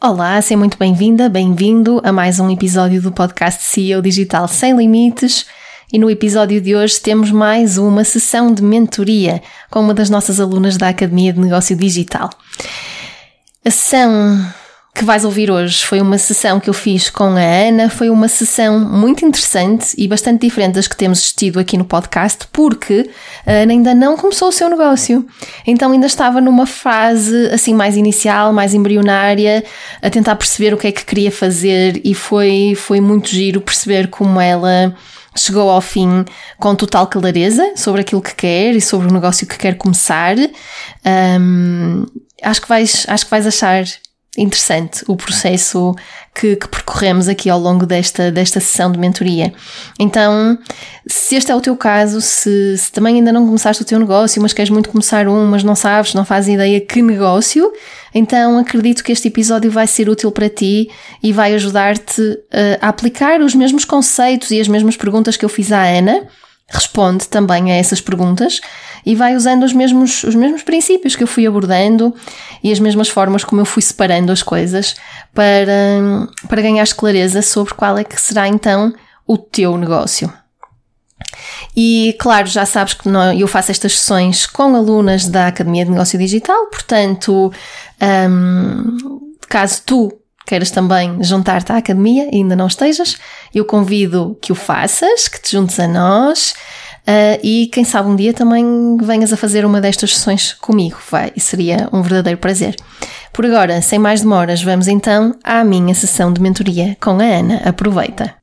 Olá, seja muito bem-vinda, bem-vindo a mais um episódio do podcast CEO Digital Sem Limites. E no episódio de hoje temos mais uma sessão de mentoria com uma das nossas alunas da Academia de Negócio Digital. A sessão que vais ouvir hoje foi uma sessão que eu fiz com a Ana, foi uma sessão muito interessante e bastante diferente das que temos tido aqui no podcast, porque a Ana ainda não começou o seu negócio. Então ainda estava numa fase assim mais inicial, mais embrionária, a tentar perceber o que é que queria fazer e foi, foi muito giro perceber como ela chegou ao fim com total clareza sobre aquilo que quer e sobre o negócio que quer começar. Um, acho que vais, acho que vais achar interessante o processo que, que, percorremos aqui ao longo desta, desta sessão de mentoria. Então, se este é o teu caso, se, se, também ainda não começaste o teu negócio, mas queres muito começar um, mas não sabes, não fazes ideia que negócio, então acredito que este episódio vai ser útil para ti e vai ajudar-te a aplicar os mesmos conceitos e as mesmas perguntas que eu fiz à Ana. Responde também a essas perguntas e vai usando os mesmos, os mesmos princípios que eu fui abordando e as mesmas formas como eu fui separando as coisas para, para ganhar clareza sobre qual é que será então o teu negócio. E claro, já sabes que eu faço estas sessões com alunas da Academia de Negócio Digital, portanto, um, caso tu queiras também juntar-te à academia e ainda não estejas, eu convido que o faças, que te juntes a nós. Uh, e quem sabe um dia também venhas a fazer uma destas sessões comigo, vai, seria um verdadeiro prazer. Por agora, sem mais demoras, vamos então à minha sessão de mentoria com a Ana. Aproveita!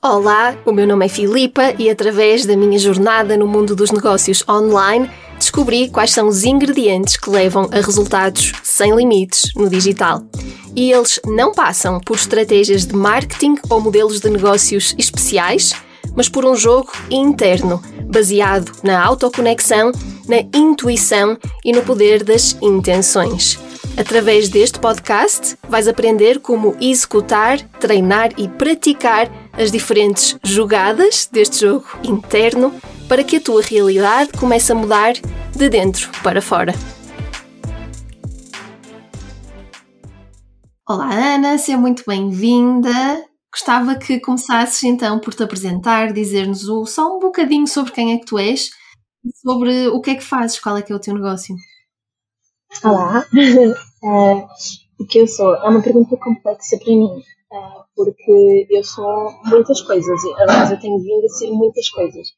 Olá, o meu nome é Filipa e através da minha jornada no mundo dos negócios online descobri quais são os ingredientes que levam a resultados sem limites no digital. E eles não passam por estratégias de marketing ou modelos de negócios especiais, mas por um jogo interno, baseado na autoconexão, na intuição e no poder das intenções. Através deste podcast, vais aprender como executar, treinar e praticar as diferentes jogadas deste jogo interno para que a tua realidade comece a mudar de dentro para fora. Olá Ana, seja muito bem-vinda. Gostava que começasses então por te apresentar, dizer-nos só um bocadinho sobre quem é que tu és e sobre o que é que fazes, qual é que é o teu negócio. Olá, uh, o que eu sou é uma pergunta complexa para mim, uh, porque eu sou muitas coisas, aliás eu tenho vindo a ser muitas coisas.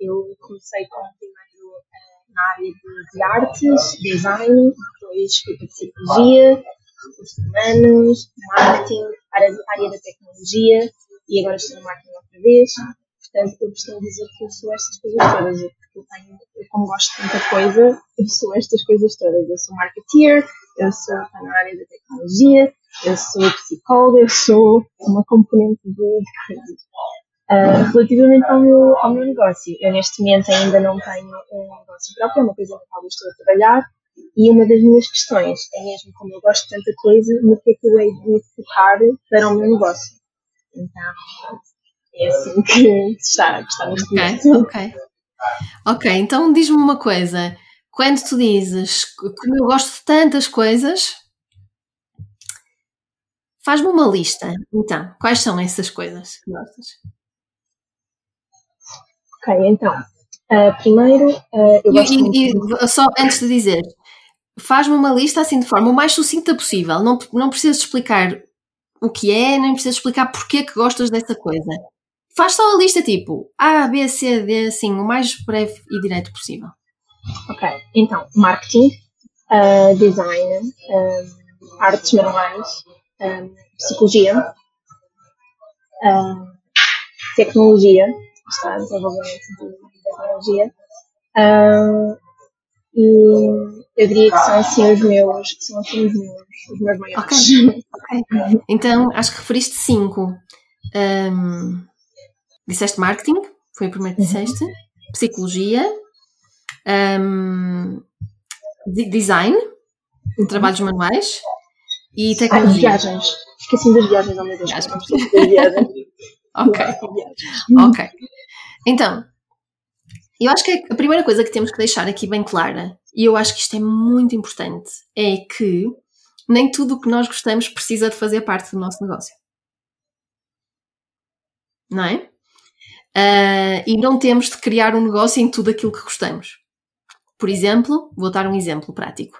Eu comecei como primeiro uh, na área de, de, artes, design, depois fui para psicologia, recursos humanos, marketing, área, da tecnologia e agora estou no marketing outra vez. Portanto, eu costumo dizer que eu sou estas coisas todas, porque eu tenho, eu como gosto de tanta coisa, eu sou estas coisas todas. Eu sou marketeer, eu sou na área da tecnologia, eu sou psicóloga, eu sou uma componente de. Uh, relativamente ao meu, ao meu negócio, eu neste momento ainda não tenho um negócio próprio, é uma coisa na qual eu estou a trabalhar e uma das minhas questões é mesmo como eu gosto de tanta coisa, no que é que eu hei de focar para o meu negócio. Então, é assim que está, está neste momento. Ok, ok. então diz-me uma coisa. Quando tu dizes como eu gosto de tantas coisas, faz-me uma lista. Então, quais são essas coisas que gostas? Ok, então, uh, primeiro uh, eu gosto e, e, só antes de dizer, faz-me uma lista assim de forma o mais sucinta possível. Não, não precisas explicar o que é, nem precisas explicar porque que gostas dessa coisa. Faz só a lista tipo A, B, C, D, assim, o mais breve e direto possível. Ok, então, marketing, uh, design, artes manuais, psicologia, tecnologia, está desenvolvimento de tecnologia. E eu diria que são assim os meus, são assim os meus, os meus maiores. Ok, ok. Então acho que referiste cinco. Um, disseste marketing, foi o primeiro que uhum. disseste. Uhum. Psicologia, um, design, uhum. trabalhos manuais e tecnologia. Ah, viagens. Esqueci das viagens ao meu Deus. Viagens. ok. ok. Então, Eu acho que a primeira coisa que temos que deixar aqui bem clara, e eu acho que isto é muito importante, é que nem tudo o que nós gostamos precisa de fazer parte do nosso negócio. Não é? Uh, e não temos de criar um negócio em tudo aquilo que gostamos. Por exemplo, vou dar um exemplo prático.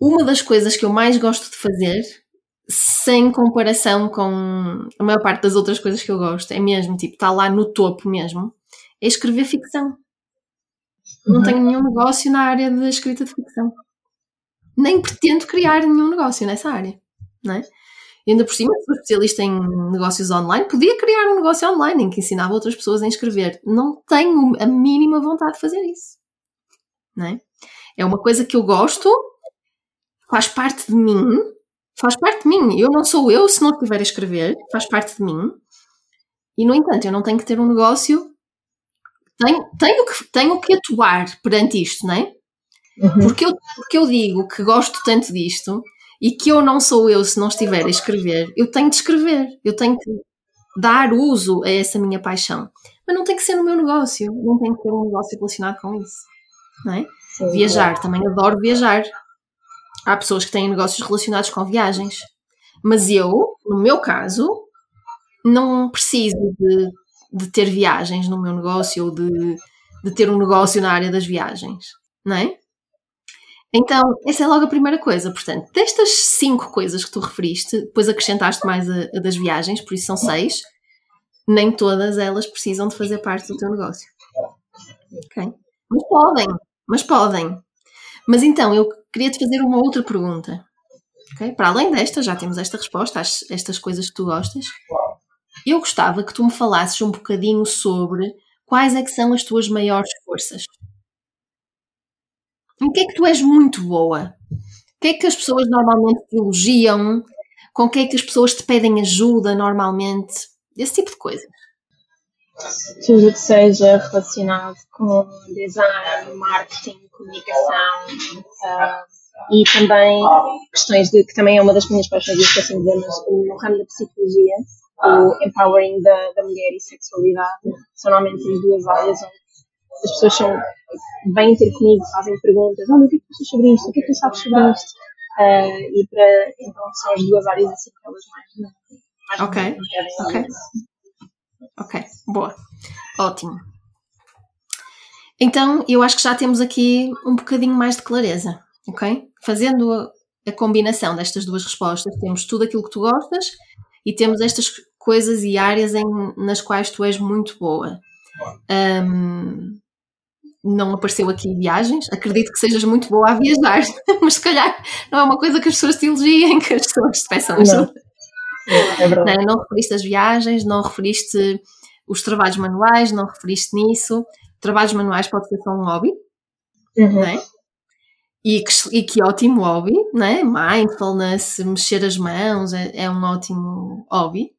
Uma das coisas que eu mais gosto de fazer, sem comparação com a maior parte das outras coisas que eu gosto, é mesmo, tipo, está lá no topo mesmo, é escrever ficção. Não uhum. tenho nenhum negócio na área da escrita de ficção. Nem pretendo criar nenhum negócio nessa área, não é? E ainda por cima, sou especialista em negócios online, podia criar um negócio online em que ensinava outras pessoas a escrever. Não tenho a mínima vontade de fazer isso. Não é? é uma coisa que eu gosto, faz parte de mim, faz parte de mim. Eu não sou eu se não estiver a escrever, faz parte de mim. E, no entanto, eu não tenho que ter um negócio tenho, tenho, que, tenho que atuar perante isto, não é? Uhum. Porque, eu, porque eu digo que gosto tanto disto e que eu não sou eu se não estiver a escrever, eu tenho de escrever, eu tenho que dar uso a essa minha paixão. Mas não tem que ser no meu negócio, não tem que ter um negócio relacionado com isso, não é? Sim, viajar, é. também adoro viajar. Há pessoas que têm negócios relacionados com viagens, mas eu, no meu caso, não preciso de de ter viagens no meu negócio ou de, de ter um negócio na área das viagens, não é? Então, essa é logo a primeira coisa. Portanto, destas cinco coisas que tu referiste, depois acrescentaste mais a, a, das viagens, por isso são seis, nem todas elas precisam de fazer parte do teu negócio. Ok? Mas podem, mas podem. Mas então, eu queria te fazer uma outra pergunta. Okay? Para além desta, já temos esta resposta, às, estas coisas que tu gostas. Eu gostava que tu me falasses um bocadinho sobre quais é que são as tuas maiores forças. Em que é que tu és muito boa? O que é que as pessoas normalmente te elogiam? Com o que é que as pessoas te pedem ajuda normalmente? Esse tipo de coisa. Tudo que seja relacionado com design, marketing, comunicação uh, e também questões de que também é uma das minhas paixões, assim no ramo da psicologia, o empowering da, da mulher e sexualidade são normalmente as duas áreas onde as pessoas são, vêm ter comigo, fazem perguntas, olha, o que é que tu sobre isto? O que é que tu sabes sobre isto? Uh, e para, então são as duas áreas assim que elas mais, mais Ok, ok. Ok, boa. Ótimo. Então, eu acho que já temos aqui um bocadinho mais de clareza, ok? Fazendo a, a combinação destas duas respostas, temos tudo aquilo que tu gostas e temos estas coisas e áreas em, nas quais tu és muito boa. Um, não apareceu aqui viagens, acredito que sejas muito boa a viajar, mas se calhar não é uma coisa que as pessoas te elogiem, que as pessoas te peçam ajuda. Não. É não, não referiste as viagens, não referiste os trabalhos manuais, não referiste nisso. Trabalhos manuais pode ser só um hobby, uhum. não é? E que, e que ótimo hobby, né? Mindfulness, mexer as mãos é, é um ótimo hobby.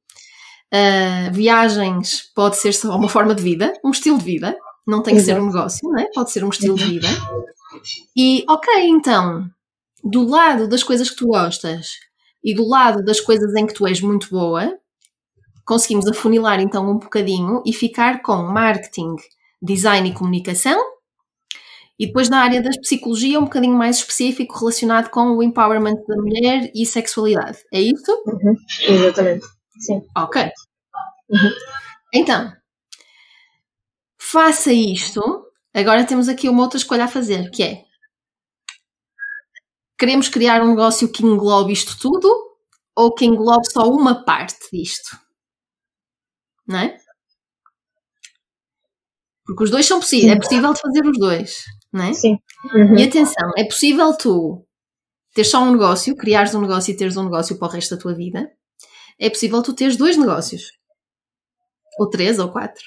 Uh, viagens pode ser só uma forma de vida, um estilo de vida, não tem que Exato. ser um negócio, né? pode ser um estilo de vida. E ok, então, do lado das coisas que tu gostas e do lado das coisas em que tu és muito boa, conseguimos afunilar então um bocadinho e ficar com marketing, design e comunicação e depois na área da psicologia, um bocadinho mais específico relacionado com o empowerment da mulher e sexualidade. É isso? Uhum. Exatamente. Sim. Ok. Uhum. Então, faça isto. Agora temos aqui uma outra escolha a fazer, que é queremos criar um negócio que englobe isto tudo ou que englobe só uma parte disto? Não é? Porque os dois são possíveis, é possível fazer os dois não é? Sim. Uhum. E atenção, é possível tu ter só um negócio, criares um negócio e teres um negócio para o resto da tua vida. É possível tu teres dois negócios. Ou três ou quatro.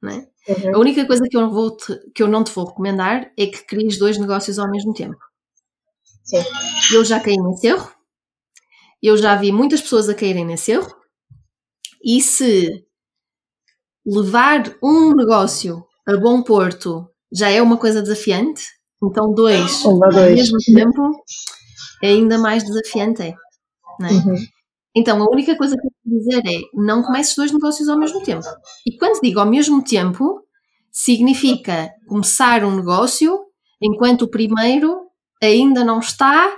Não é? Uhum. A única coisa que eu, vou te, que eu não te vou recomendar é que cries dois negócios ao mesmo tempo. Sim. Eu já caí nesse erro. Eu já vi muitas pessoas a caírem nesse erro. E se levar um negócio a bom porto já é uma coisa desafiante, então dois, ao mesmo tempo é ainda mais desafiante. É, não é? Uhum. Então a única coisa que eu quero dizer é não comeces dois negócios ao mesmo tempo. E quando digo ao mesmo tempo, significa começar um negócio enquanto o primeiro ainda não está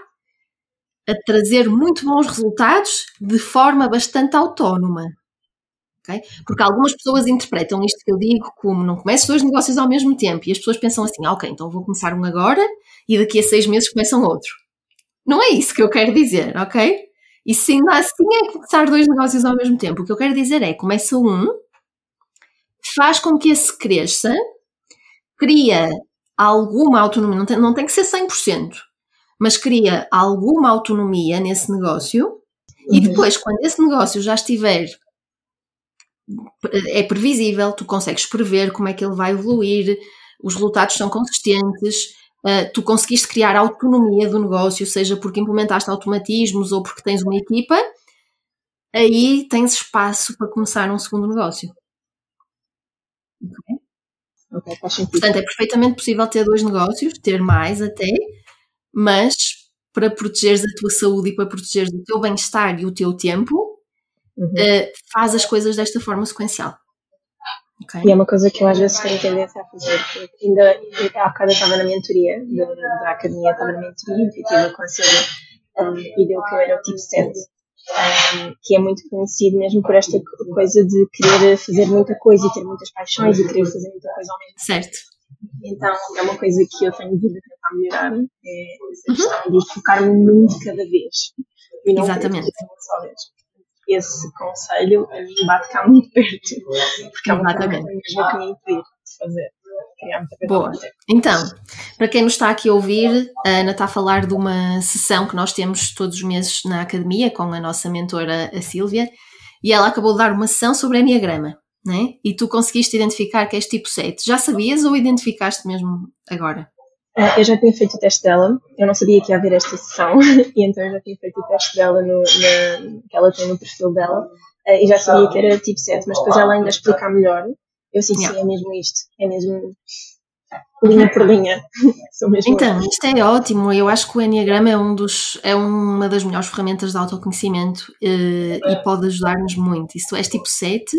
a trazer muito bons resultados de forma bastante autónoma. Okay? Porque algumas pessoas interpretam isto que eu digo como não começo dois negócios ao mesmo tempo e as pessoas pensam assim, ah, ok, então vou começar um agora e daqui a seis meses começam outro. Não é isso que eu quero dizer, ok? E se ainda assim é começar dois negócios ao mesmo tempo, o que eu quero dizer é começa um, faz com que esse cresça, cria alguma autonomia, não tem, não tem que ser 100%, mas cria alguma autonomia nesse negócio uhum. e depois, quando esse negócio já estiver é previsível, tu consegues prever como é que ele vai evoluir, os resultados são consistentes, uh, tu conseguiste criar autonomia do negócio, seja porque implementaste automatismos ou porque tens uma equipa, aí tens espaço para começar um segundo negócio. Okay? Portanto, é perfeitamente possível ter dois negócios, ter mais até, mas para protegeres a tua saúde e para protegeres o teu bem-estar e o teu tempo, uhum. uh, faz as coisas desta forma sequencial. Okay. E é uma coisa que eu às vezes tenho tendência a fazer. Ainda há bocado eu estava na mentoria da, da academia, estava na mentoria intuitiva com a Silvia um, e deu que eu era o tipo 7, um, que é muito conhecido mesmo por esta coisa de querer fazer muita coisa e ter muitas paixões e querer fazer muita coisa ao mesmo tempo. Certo. Então é uma coisa que eu tenho vindo a tentar melhorar, é essa uhum. questão uhum. de focar-me muito cada vez. E não Exatamente. Uma só vez esse conselho a mim bate cá muito perto, porque é uma coisa mesmo que me impede de fazer. Boa. Então, para quem nos está aqui a ouvir, a Ana está a falar de uma sessão que nós temos todos os meses na academia com a nossa mentora, a Sílvia, e ela acabou de dar uma sessão sobre Enneagrama, né? E tu conseguiste identificar que és tipo 7. Já sabias ou identificaste mesmo agora? Uh, eu já tinha feito o teste dela, eu não sabia que ia haver esta sessão, e então eu já tinha feito o teste dela no, na, que ela tem no perfil dela, uh, e já sabia que era tipo 7, mas depois ela ainda explicar melhor, eu yeah. sim, é mesmo isto, é mesmo linha por linha. então, isto é ótimo, eu acho que o Enneagrama é, um dos, é uma das melhores ferramentas de autoconhecimento uh, e pode ajudar-nos muito. E se tu és tipo 7,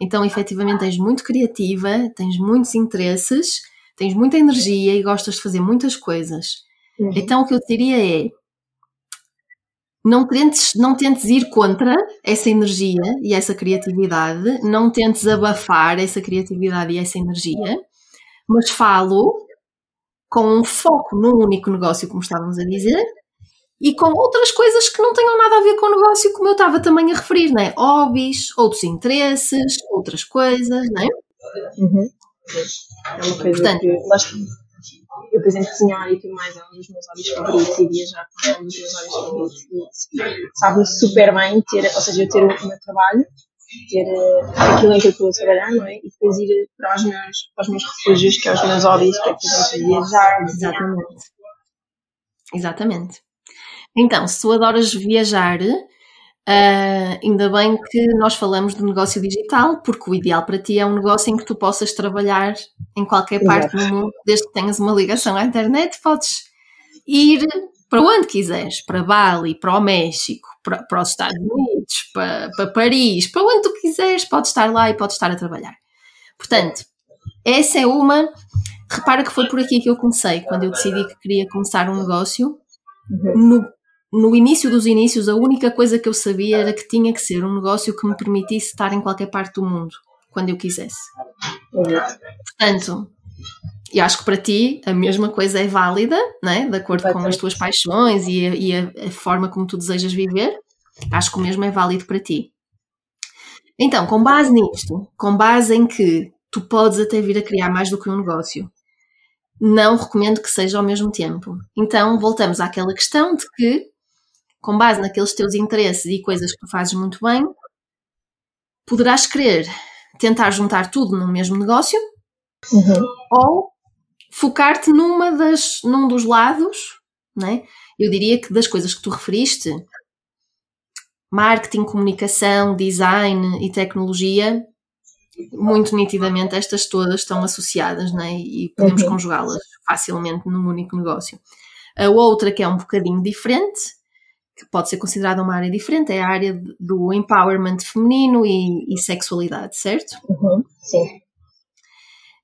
então efetivamente tens muito criativa, tens muitos interesses tens muita energia e gostas de fazer muitas coisas. Uhum. Então o que eu te diria é não tentes, não tentes ir contra essa energia e essa criatividade, não tentes abafar essa criatividade e essa energia, mas falo com um foco num único negócio, como estávamos a dizer, e com outras coisas que não tenham nada a ver com o negócio, como eu estava também a referir, né? hobbies, outros interesses, outras coisas, né? Uhum. É uma coisa Portanto, que. Eu, por exemplo, cozinhar e tudo mais é um dos meus hobbies favoritos e viajar é um dos meus hobbies favoritos. E sabe-me super bem ter, ou seja, eu ter o meu trabalho, ter uh, aquilo em que eu estou a trabalhar, não é? E depois ir para os meus, para os meus refúgios, que é os meus hobbies, para, por exemplo, viajar. Exatamente. Exatamente. Então, se tu adoras viajar, Uh, ainda bem que nós falamos do negócio digital, porque o ideal para ti é um negócio em que tu possas trabalhar em qualquer parte do mundo, desde que tenhas uma ligação à internet, podes ir para onde quiseres, para Bali, para o México, para, para os Estados Unidos, para, para Paris, para onde tu quiseres, podes estar lá e podes estar a trabalhar. Portanto, essa é uma. Repara que foi por aqui que eu comecei, quando eu decidi que queria começar um negócio. Uhum. No no início dos inícios, a única coisa que eu sabia era que tinha que ser um negócio que me permitisse estar em qualquer parte do mundo, quando eu quisesse. Portanto, eu acho que para ti a mesma coisa é válida, né? de acordo com as tuas paixões e, a, e a, a forma como tu desejas viver. Acho que o mesmo é válido para ti. Então, com base nisto, com base em que tu podes até vir a criar mais do que um negócio, não recomendo que seja ao mesmo tempo. Então, voltamos àquela questão de que com base naqueles teus interesses e coisas que tu fazes muito bem, poderás querer tentar juntar tudo no mesmo negócio uhum. ou focar-te numa das, num dos lados, né? eu diria que das coisas que tu referiste, marketing, comunicação, design e tecnologia, muito nitidamente estas todas estão associadas né? e podemos uhum. conjugá-las facilmente num único negócio. A outra que é um bocadinho diferente que pode ser considerada uma área diferente, é a área do empowerment feminino e, e sexualidade, certo? Uhum, sim.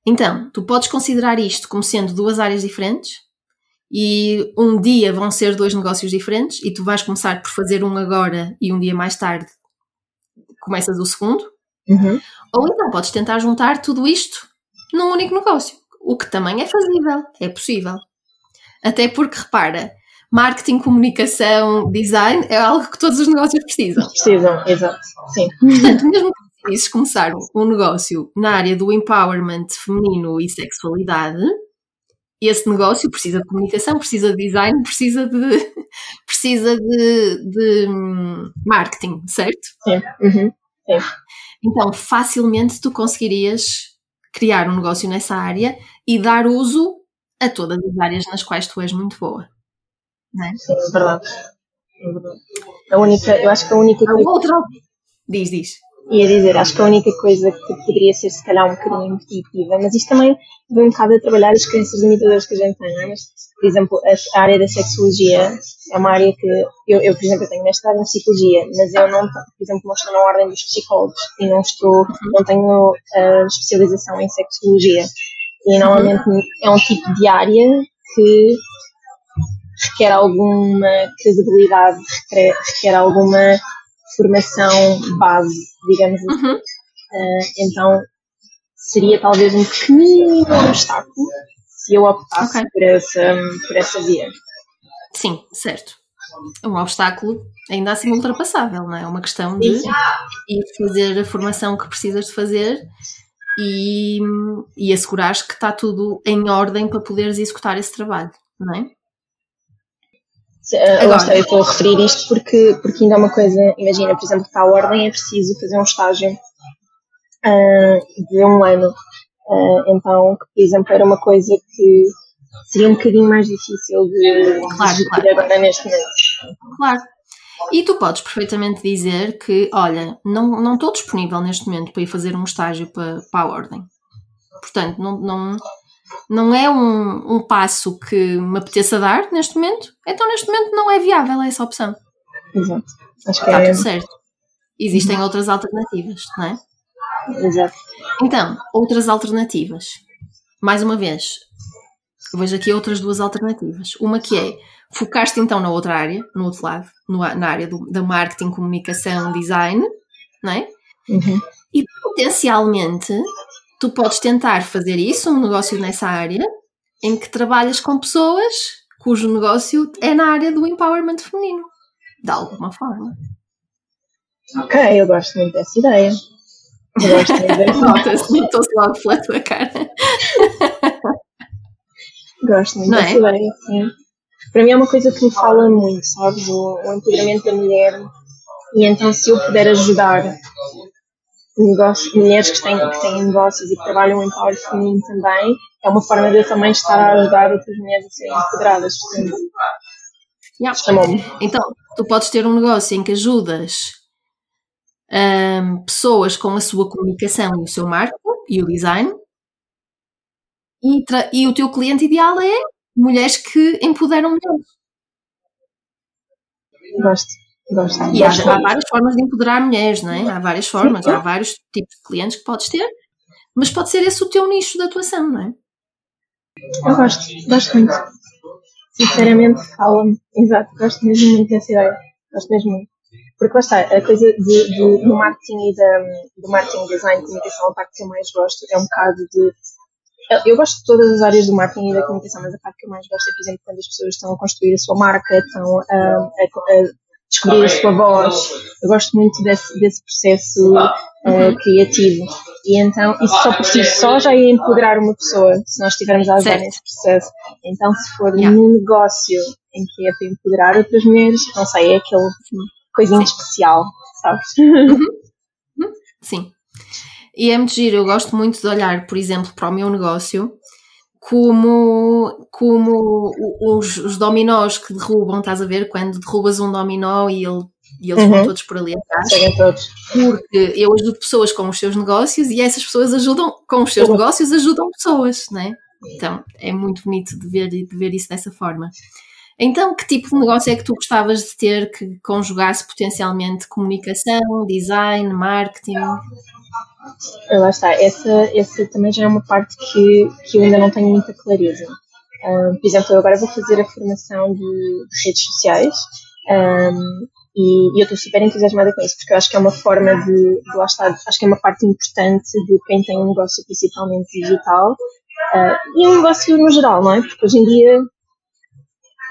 Então, tu podes considerar isto como sendo duas áreas diferentes e um dia vão ser dois negócios diferentes e tu vais começar por fazer um agora e um dia mais tarde começas o segundo. Uhum. Ou então podes tentar juntar tudo isto num único negócio, o que também é fazível, é possível. Até porque, repara, marketing, comunicação, design é algo que todos os negócios precisam. Precisam, exato. Sim. Portanto, mesmo que decides começar um negócio na área do empowerment feminino e sexualidade, esse negócio precisa de comunicação, precisa de design, precisa de, precisa de, de hum, marketing, certo? Sim. Uhum. Sim. Então, facilmente tu conseguirias criar um negócio nessa área e dar uso a todas as áreas nas quais tu és muito boa. Não é? Sim, é verdade. É verdade. A única, eu acho que a única A coisa. outra. Diz, diz. Ia dizer, acho que a única coisa que poderia ser, se calhar, um bocadinho intuitiva, mas isto também vem um bocado a trabalhar as crenças limitadoras que a gente tem, não é? Mas, por exemplo, a, a área da sexologia é uma área que eu, eu por exemplo, eu tenho mestrado em psicologia, mas eu não, por exemplo, não estou na ordem dos psicólogos e não estou, não tenho a especialização em sexologia. E normalmente é um tipo de área que requer alguma credibilidade, requer, requer alguma formação base, digamos assim. Uhum. Uh, então seria talvez um pequenino obstáculo se eu optasse Ok. por, essa, por essa via. Sim, certo. Um obstáculo ainda assim ultrapassável, não é? É uma questão de ir fazer a formação que precisas de fazer e, e assegurares que está tudo em ordem para poderes executar esse trabalho, não é? Uh, Agora- está, eu estou a referir isto porque, porque ainda é uma coisa, imagina, por exemplo, para a ordem é preciso fazer um estágio uh, de um ano. Uh, então, que, por exemplo, era uma coisa que seria um bocadinho mais difícil de Claro, de claro. agora neste momento. Claro. E tu podes perfeitamente dizer que, olha, não, não estou disponível neste momento para ir fazer um estágio para, para a ordem. Portanto, não, não, não é um, um passo que me apeteça dar neste momento, então neste momento não é viável essa opção. Exato. Acho que Está é. tudo certo. Existem outras alternativas, não é? Exato. Então, outras alternativas. Mais uma vez, vejo aqui outras duas alternativas. Uma que é focar-te então na outra área, no outro lado, no na área do, da marketing, comunicação, design, não é? Uhum. E potencialmente tu podes tentar fazer isso, um negócio nessa área, em que trabalhas com pessoas cujo negócio é na área do empowerment feminino. De alguma forma. Ok, eu gosto muito dessa ideia. Eu gosto muito dessa Nota-se, notou-se logo pela tua cara. Gosto muito Não dessa é? ideia, sim. Para mim é uma coisa que me fala muito, sabes? O, o empoderamento da mulher. E então, se eu puder ajudar negócios, mulheres que têm, que têm negócios e que trabalham em power feminino também, é uma forma de eu também estar a ajudar outras mulheres a serem empoderadas. Yeah. Então, tu podes ter um negócio em que ajudas ahm, pessoas com a sua comunicação e o seu marketing e o design, e, e o teu cliente ideal é mulheres que empoderam mulheres. Gosto, E há, há várias formas de empoderar mulheres, não é? Há várias formas, há vários tipos de clientes que podes ter, mas pode ser esse o teu nicho de atuação, não é? Eu gosto, gosto muito. Sinceramente, fala-me. Exato, gosto mesmo muito dessa ideia. Gosto mesmo muito. Porque lá está, a coisa de, de- do marketing e da, do marketing, design, comunicação, a parte que eu mais gosto é um bocado de. eu- Eu gosto de todas as áreas do marketing e da comunicação, mas a parte que eu mais gosto é, por exemplo, quando as pessoas estão a construir a sua marca, estão a, a- a descobrir a sua voz. Eu gosto muito desse, desse processo eh, criativo. E então, isso só por si só já ia empoderar uma pessoa, se nós estivermos a ajudar nesse processo. Então, se for Yeah. num negócio em que é para empoderar outras mulheres, não sei, é aquele coisinho especial, sabes? Sim. E é muito giro, eu gosto muito de olhar, por exemplo, para o meu negócio como, como os, os dominós que derrubam, estás a ver? Quando derrubas um dominó e, ele, e eles vão Uhum. todos por ali atrás. Porque eu ajudo pessoas com os seus negócios e essas pessoas ajudam, com os seus Uhum. negócios, ajudam pessoas, né? Então é muito bonito de ver, de ver isso dessa forma. Então, que tipo de negócio é que tu gostavas de ter que conjugasse potencialmente comunicação, design, marketing? Lá está, essa, essa também já é uma parte que, que eu ainda não tenho muita clareza. Um, por exemplo, eu agora vou fazer a formação de, de redes sociais um, e, e, eu estou super entusiasmada com isso, porque eu acho que é uma forma de, de lá estar, acho que é uma parte importante de quem tem um negócio principalmente digital uh, e um negócio no geral, não é? Porque hoje em dia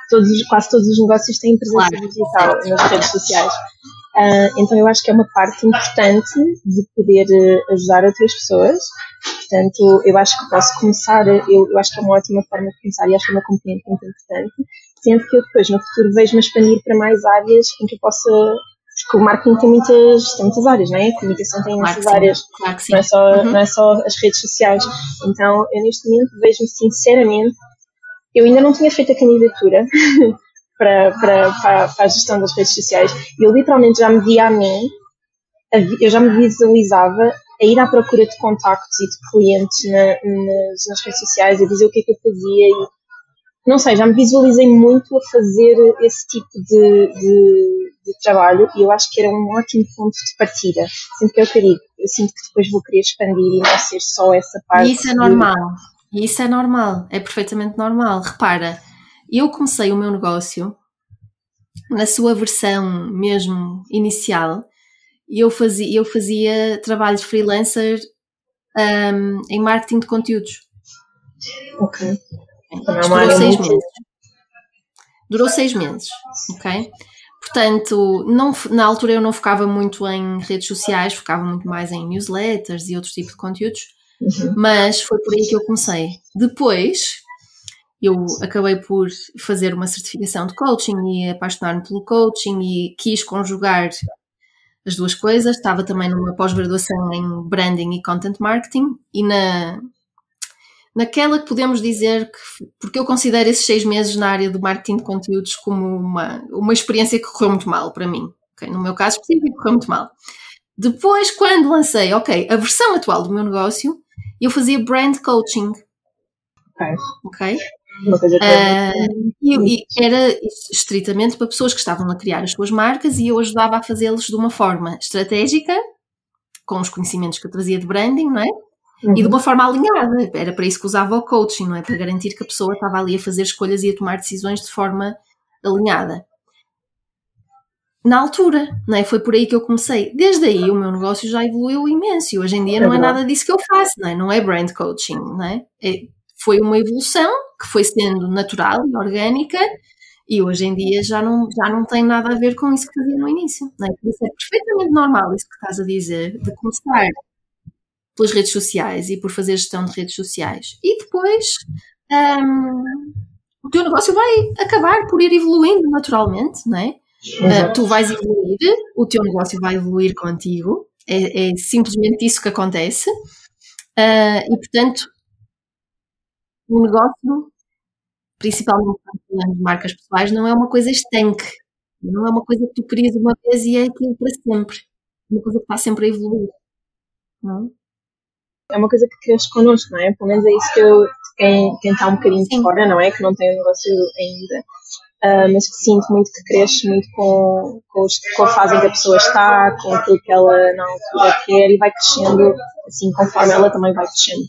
todos, quase todos os negócios têm presença claro. digital nas redes sociais. Uh, então eu acho que é uma parte importante de poder uh, ajudar outras pessoas. Portanto, eu acho que posso começar, eu, eu acho que é uma ótima forma de começar e acho que é uma componente muito importante, sendo que eu depois no futuro vejo-me expandir para mais áreas em que eu possa porque o marketing tem muitas, tem muitas áreas, não é? A comunicação tem muitas claro áreas, claro não, é só, uhum. não é só as redes sociais. Então, eu neste momento vejo-me sinceramente, eu ainda não tinha feito a candidatura, para, para, para, para, a gestão das redes sociais. Eu literalmente já me via a mim, eu já me visualizava a ir à procura de contactos e de clientes na, nas, nas, redes sociais, a dizer o que é que eu fazia e não sei, já me visualizei muito a fazer esse tipo de, de, de trabalho e eu acho que era um ótimo ponto de partida. Sinto que eu queria, eu sinto que depois vou querer expandir e não ser só essa parte. E isso é normal, isso é normal, é perfeitamente normal. Repara, eu comecei o meu negócio na sua versão mesmo inicial e eu fazia, eu fazia trabalho de freelancer um, em marketing de conteúdos. Ok. Durou seis muito... meses. Durou seis meses, ok? Portanto, não, na altura eu não focava muito em redes sociais, focava muito mais em newsletters e outros tipos de conteúdos, uhum. mas foi por aí que eu comecei. Depois, eu acabei por fazer uma certificação de coaching e apaixonar-me pelo coaching e quis conjugar as duas coisas. Estava também numa pós-graduação em branding e content marketing e na naquela que podemos dizer que, porque eu considero esses seis meses na área do marketing de conteúdos como uma, uma experiência que correu muito mal para mim. Okay? No meu caso específico, correu muito mal. Depois, quando lancei, ok, a versão atual do meu negócio, eu fazia brand coaching. Ok. okay? Uma coisa uh, e, e era estritamente para pessoas que estavam a criar as suas marcas e eu ajudava a fazê-los de uma forma estratégica, com os conhecimentos que eu trazia de branding, não é? Uhum. E de uhum. uma forma alinhada. Era para isso que usava o coaching, não é? Para garantir que a pessoa estava ali a fazer escolhas e a tomar decisões de forma alinhada. Na altura, não é? Foi por aí que eu comecei. Desde aí o meu negócio já evoluiu imenso. Hoje em dia não é nada disso que eu faço, não é? Não é brand coaching, não é? é foi uma evolução que foi sendo natural e orgânica e hoje em dia já não, já não tem nada a ver com isso que fazia no início. Não é? Isso é perfeitamente normal isso que estás a dizer, de começar pelas redes sociais e por fazer gestão de redes sociais. E depois um, o teu negócio vai acabar por ir evoluindo naturalmente, não é? Uh, tu vais evoluir, o teu negócio vai evoluir contigo, é, é simplesmente isso que acontece. Uh, e portanto, o negócio, principalmente falando de marcas pessoais, não é uma coisa estanque. Não é uma coisa que tu crias uma vez e é aquilo para sempre. É uma coisa que está sempre a evoluir. Não? É uma coisa que cresce connosco, não é? Pelo menos é isso que eu, quem, quem está um bocadinho de fora, não é? Que não tem o um negócio ainda. Uh, mas que sinto muito que cresce muito com, com, os, com, a fase em que a pessoa está, com aquilo que ela na altura quer e vai crescendo assim conforme ela também vai crescendo.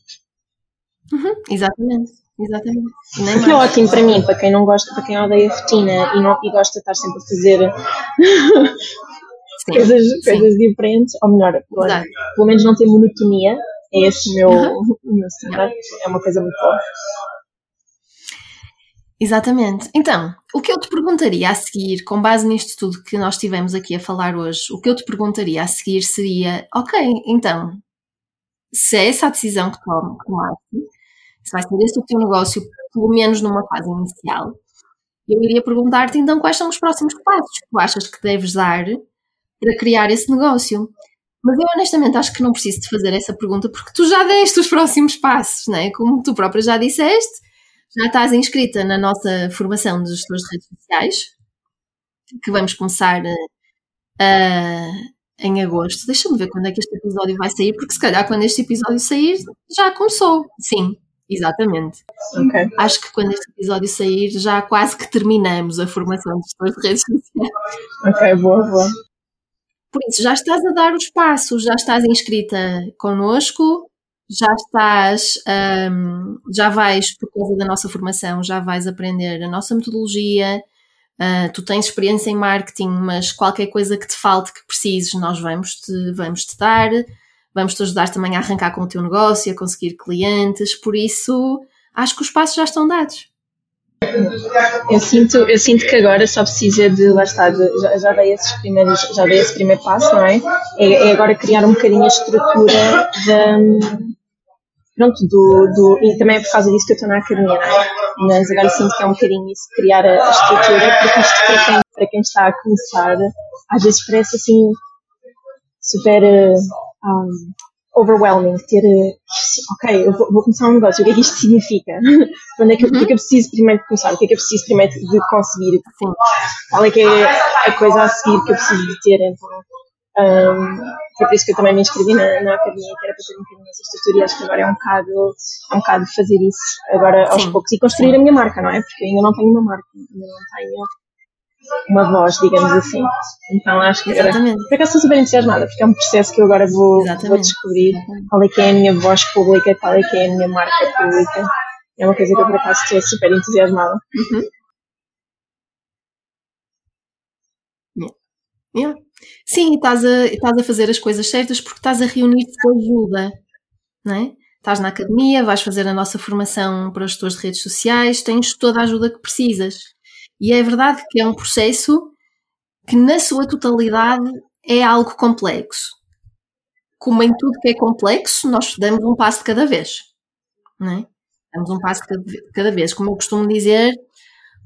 Uhum, exatamente. Exatamente. Nem que é ótimo para mim, para quem não gosta, para quem odeia rotina e, não, e gosta de estar sempre a fazer sim, coisas, sim. coisas diferentes, ou melhor, pelo menos não ter monotonia, é esse o meu, uhum. o meu cenário, é uma coisa muito boa. Exatamente. Então, o que eu te perguntaria a seguir, com base nisto tudo que nós tivemos aqui a falar hoje, o que eu te perguntaria a seguir seria: ok, então, se é essa a decisão que tomaste, se vai ser esse o teu negócio, pelo menos numa fase inicial, eu iria perguntar-te então quais são os próximos passos que tu achas que deves dar para criar esse negócio. Mas eu honestamente acho que não preciso de fazer essa pergunta porque tu já deste os próximos passos, não é? Como tu própria já disseste, já estás inscrita na nossa formação de gestores de redes sociais, que vamos começar uh, em agosto. Deixa-me ver quando é que este episódio vai sair, porque se calhar quando este episódio sair já começou. Sim, exatamente. Okay. Acho que quando este episódio sair já quase que terminamos a formação de gestores de redes sociais. Ok, boa, boa. Por isso, já estás a dar os passos, já estás inscrita connosco, já estás, um, já vais, por causa da nossa formação, já vais aprender a nossa metodologia, uh, tu tens experiência em marketing, mas qualquer coisa que te falte, que precises, nós vamos te, vamos te dar, vamos te ajudar também a arrancar com o teu negócio, a conseguir clientes, por isso acho que os passos já estão dados. Eu sinto, eu sinto que agora só precisa de, lá está, de, já, já, dei esses primeiros, já dei esse primeiro passo, não é? É, é agora criar um bocadinho a estrutura de, pronto, do, do, e também é por causa disso que eu estou na academia, é? Mas agora sinto que é um bocadinho isso, criar a, estrutura, porque isto para quem, para quem está a começar, às vezes parece assim, super, uh, um, overwhelming, ter, eh, ok, eu vou, vou, começar um negócio, o que é que isto significa? Onde é que, uhum. o que é que eu preciso primeiro de começar? O que é que eu preciso primeiro de conseguir? Sim. Qual é que é a coisa a seguir que eu preciso de ter? Então, um, foi por isso que eu também me inscrevi na, na academia, que era para ter um bocadinho essa estrutura e acho que agora é um bocado, é um bocado fazer isso agora aos Sim. poucos e construir a minha marca, não é? Porque eu ainda não tenho uma marca, ainda não tenho uma voz, digamos assim. Então acho que agora, por acaso estou super entusiasmada, porque é um processo que eu agora vou, vou descobrir qual é que é a minha voz pública, qual é que é a minha marca pública. É uma coisa que eu por acaso estou super entusiasmada. Uhum. Yeah. Sim, estás a, estás a fazer as coisas certas porque estás a reunir-te com ajuda, não é? Estás na academia, vais fazer a nossa formação para os gestores de redes sociais, tens toda a ajuda que precisas. E é verdade que é um processo que, na sua totalidade, é algo complexo. Como em tudo que é complexo, nós damos um passo de cada vez. É? Damos um passo de cada vez. Como eu costumo dizer,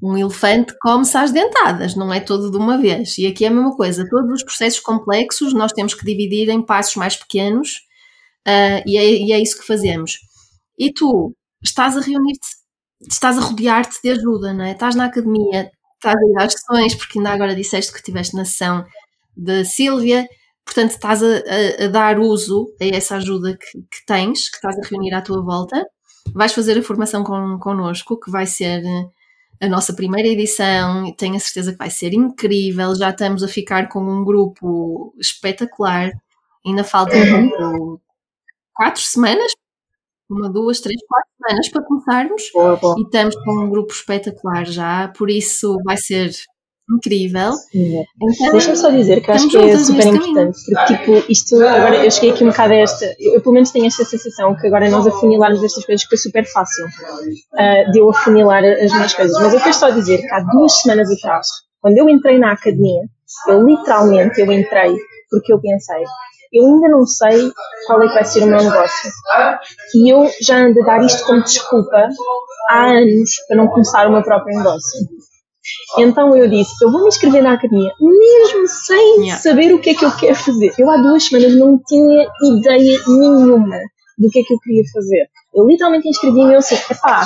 um elefante come-se às dentadas, não é todo de uma vez. E aqui é a mesma coisa. Todos os processos complexos nós temos que dividir em passos mais pequenos uh, e, é, e é isso que fazemos. E tu estás a reunir-te estás a rodear-te de ajuda, não é? Estás na academia, estás a ir às sessões, porque ainda agora disseste que estiveste na sessão da Sílvia, portanto estás a, a, a, dar uso a essa ajuda que, que, tens, que estás a reunir à tua volta. Vais fazer a formação com, connosco, que vai ser a nossa primeira edição, tenho a certeza que vai ser incrível. Já estamos a ficar com um grupo espetacular. Ainda faltam uhum. quatro semanas uma, duas, três, quatro semanas para começarmos boa, boa. e estamos com um grupo espetacular já, por isso vai ser incrível. Então, Deixa-me só dizer que eu acho que é super importante, porque tipo, isto agora eu cheguei aqui um bocado a esta, eu, pelo menos tenho esta sensação que agora nós afunilarmos estas coisas que é super fácil uh, de eu afunilar as minhas coisas, mas eu quero só dizer que há duas semanas atrás, quando eu entrei na academia, eu literalmente eu entrei porque eu pensei, eu ainda não sei qual é que vai ser o meu negócio. E eu já ando a dar isto como desculpa há anos para não começar o meu próprio negócio. Então eu disse, eu vou me inscrever na academia, mesmo sem yeah. saber o que é que eu quero fazer. Eu há duas semanas não tinha ideia nenhuma do que é que eu queria fazer. Eu literalmente inscrevi-me e eu assim, epá,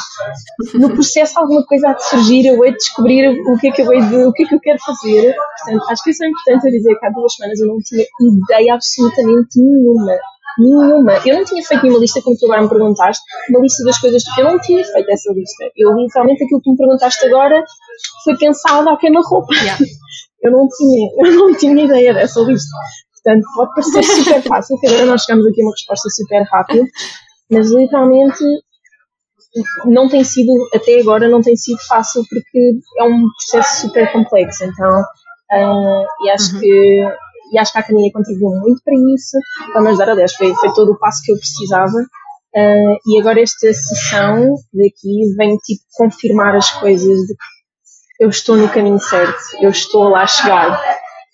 no processo alguma coisa há de surgir, eu hei de descobrir o que é que eu hei de, o que é que eu quero fazer. Portanto, acho que isso é importante eu dizer que há duas semanas eu não tinha ideia absolutamente nenhuma. Nenhuma. Eu não tinha feito nenhuma lista, como tu agora me perguntaste, uma lista das coisas. Eu não tinha feito essa lista. Eu literalmente aquilo que me perguntaste agora foi pensado a queima-roupa. Yeah. Eu não tinha, eu não tinha ideia dessa lista. Portanto, pode parecer super fácil, que agora nós chegamos aqui a uma resposta super rápida, mas literalmente não tem sido, até agora, não tem sido fácil porque é um processo super complexo. Então, uh, e acho uhum. que e acho que a Academia contribuiu muito para isso, para me ajudar, aliás, foi, foi todo o passo que eu precisava. Uh, e agora esta sessão daqui vem tipo confirmar as coisas de que eu estou no caminho certo, eu estou lá a chegar.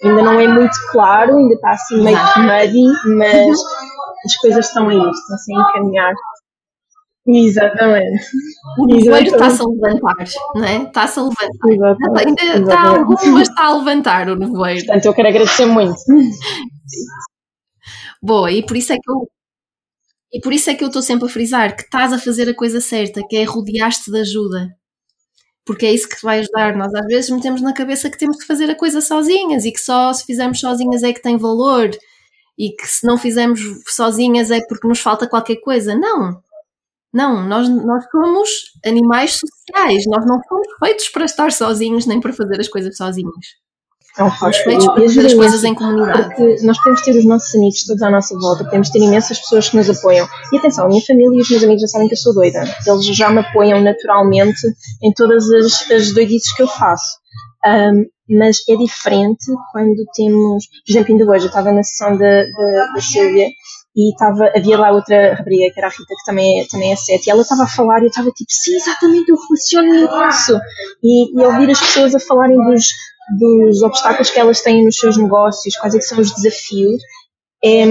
Ainda não é muito claro, ainda está assim meio que muddy, mas as coisas estão aí, estão assim a encaminhar. Exatamente. O nevoeiro está-se a levantar, não é? Está-se a levantar. Exatamente. Ainda está algum, mas está a levantar o nevoeiro. Portanto, eu quero agradecer muito. Boa, e por isso é que eu e por isso é que eu estou sempre a frisar que estás a fazer a coisa certa, que é rodear-te de ajuda. Porque é isso que vai ajudar. Nós às vezes metemos na cabeça que temos que fazer a coisa sozinhas e que só se fizermos sozinhas é que tem valor e que se não fizermos sozinhas é porque nos falta qualquer coisa. Não. Não, nós, nós somos animais sociais, nós não fomos feitos para estar sozinhos nem para fazer as coisas sozinhos. É um facto. feitos para fazer as coisas em comunidade. Porque nós podemos ter os nossos amigos todos à nossa volta, podemos ter imensas pessoas que nos apoiam. E atenção, a minha família e os meus amigos já sabem que eu sou doida. Eles já me apoiam naturalmente em todas as, as doidices que eu faço. Um, mas é diferente quando temos, por exemplo, ainda hoje eu estava na sessão da, Silvia e estava, havia lá outra rapariga que era a Rita, que também é, também é sete, e ela estava a falar e eu estava tipo, sim, exatamente, eu relaciono isso. E, e ouvir as pessoas a falarem dos, dos obstáculos que elas têm nos seus negócios, quais é são os desafios, é,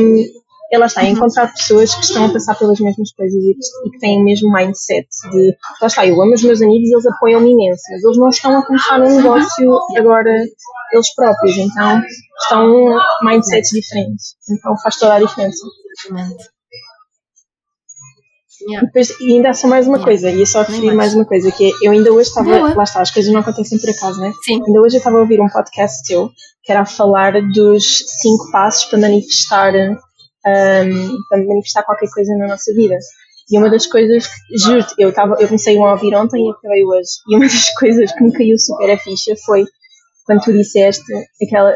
ela está a encontrar pessoas que estão a passar pelas mesmas coisas e que, e que têm o mesmo mindset de, lá está, eu amo os meus amigos e eles apoiam-me imenso, mas eles não estão a começar um negócio agora eles próprios, então estão mindsets diferentes, então faz toda a diferença. Yeah. E, depois, e ainda há só mais uma yeah. coisa, ia só referir mais uma coisa, que é, eu ainda hoje estava, lá está, as coisas não acontecem por acaso, né? Sim. Ainda hoje eu estava a ouvir um podcast teu, que era a falar dos cinco passos para manifestar, um, manifestar qualquer coisa na nossa vida. E uma das coisas, juro-te, eu, eu comecei a ouvir ontem e acabei hoje, e uma das coisas que me caiu super a ficha foi quando tu disseste aquela,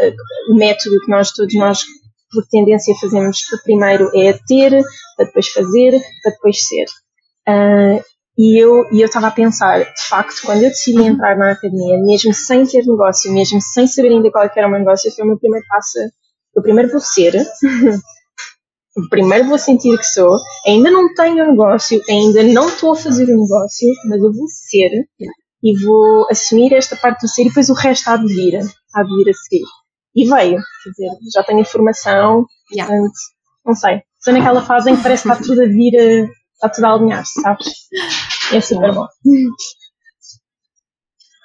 o método que nós todos nós por tendência fazemos que primeiro é ter, para depois fazer, para depois ser. Uh, e eu e eu estava a pensar, de facto, quando eu decidi entrar na academia, mesmo sem ter negócio, mesmo sem saber ainda qual é era o meu negócio, foi o meu primeiro passo. Eu primeiro vou ser, primeiro vou sentir que sou, ainda não tenho negócio, ainda não estou a fazer o negócio, mas eu vou ser e vou assumir esta parte do ser e depois o resto há de vir, há de vir a seguir. E veio, quer dizer, já tenho informação, yeah. portanto, não sei. Estou naquela fase em que parece que está tudo a vir, eh, está tudo a alinhar-se, sabes? É super bom.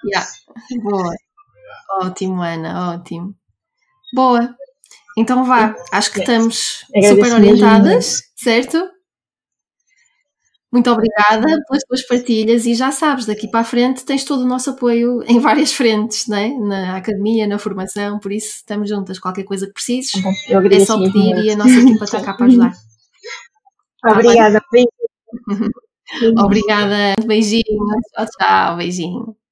Yeah. Boa. Ótimo, Ana, ótimo. Boa. Então vá, acho que estamos super orientadas, certo? Muito obrigada pelas tuas partilhas e já sabes, daqui para a frente tens todo o nosso apoio em várias frentes, né? na academia, na formação, por isso estamos juntas. Qualquer coisa que precises, tá é só pedir e a nossa equipa está cá para ajudar. Obrigada. Tá Obrigada. Beijinho. Tchau, tchau. Beijinho.